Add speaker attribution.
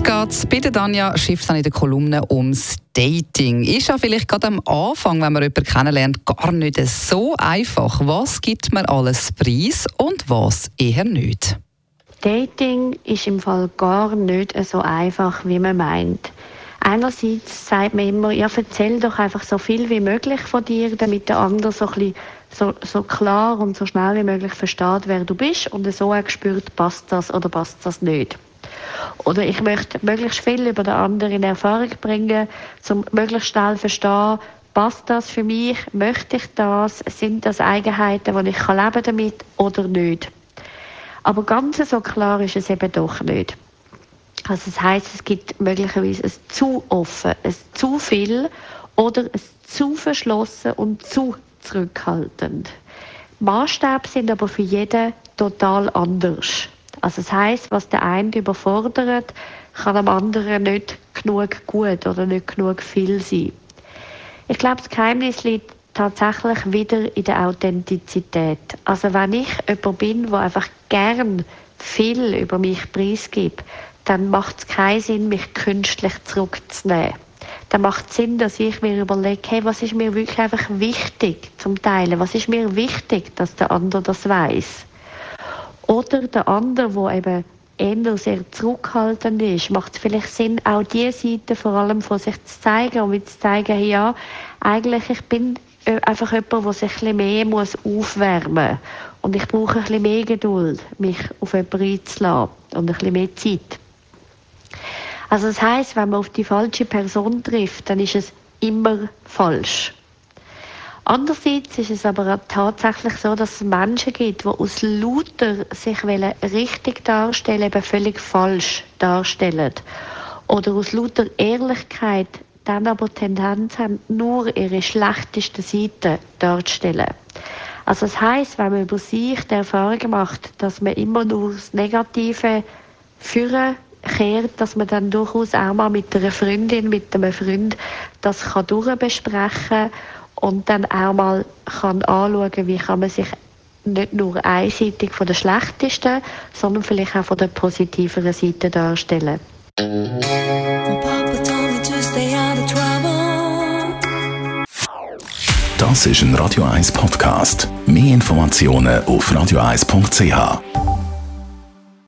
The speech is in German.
Speaker 1: Heute geht es bei Danja Schifftan in der Kolumne ums Dating. Ist ja vielleicht gerade am Anfang, wenn man jemanden kennenlernt, gar nicht so einfach. Was gibt man alles preis und was eher nicht?
Speaker 2: Dating ist im Fall gar nicht so einfach, wie man meint. Einerseits sagt man immer, ja, erzähl doch einfach so viel wie möglich von dir, damit der andere so, ein so, so klar und so schnell wie möglich versteht, wer du bist und so auch spürt, passt das oder passt das nicht. Oder ich möchte möglichst viel über den anderen in Erfahrung bringen, um möglichst schnell zu verstehen, passt das für mich, möchte ich das, sind das Eigenheiten, die ich leben damit oder nicht. Aber ganz so klar ist es eben doch nicht. Also das heißt, es gibt möglicherweise ein zu offen, ein zu viel oder ein zu verschlossen und zu zurückhaltend. Maßstäbe sind aber für jeden total anders. Also das heißt, was der eine überfordert, kann am anderen nicht genug gut oder nicht genug viel sein. Ich glaube, das Geheimnis liegt tatsächlich wieder in der Authentizität. Also wenn ich jemand bin, der einfach gern viel über mich preisgibt, dann macht es keinen Sinn, mich künstlich zurückzunehmen. Dann macht es Sinn, dass ich mir überlege, hey, was ist mir wirklich einfach wichtig zum Teilen? Was ist mir wichtig, dass der andere das weiß? Oder der andere, der eben eher sehr zurückhaltend ist, macht es vielleicht Sinn, auch diese Seite vor allem von sich zu zeigen und zu zeigen, ja, eigentlich ich bin äh, einfach jemand, der sich ein bisschen mehr aufwärmen muss. Und ich brauche ein bisschen mehr Geduld, mich auf jemanden einzulassen und ein bisschen mehr Zeit. Also das heißt, wenn man auf die falsche Person trifft, dann ist es immer falsch. Andererseits ist es aber tatsächlich so, dass es Menschen gibt, die aus lauter sich richtig darstellen, eben völlig falsch darstellen. Oder aus lauter Ehrlichkeit dann aber Tendenz haben, nur ihre schlechteste Seite darzustellen. Also das heißt, wenn man über sich die Erfahrung macht, dass man immer nur das Negative führen kehrt, dass man dann durchaus auch mal mit einer Freundin, mit einem Freund das kann durchbesprechen kann und dann auch mal kann anschauen, wie kann man sich nicht nur einseitig von der schlechtesten, sondern vielleicht auch von der positiveren Seite darstellen.
Speaker 3: Das ist ein Radio 1 Podcast. Mehr Informationen auf radio1.ch.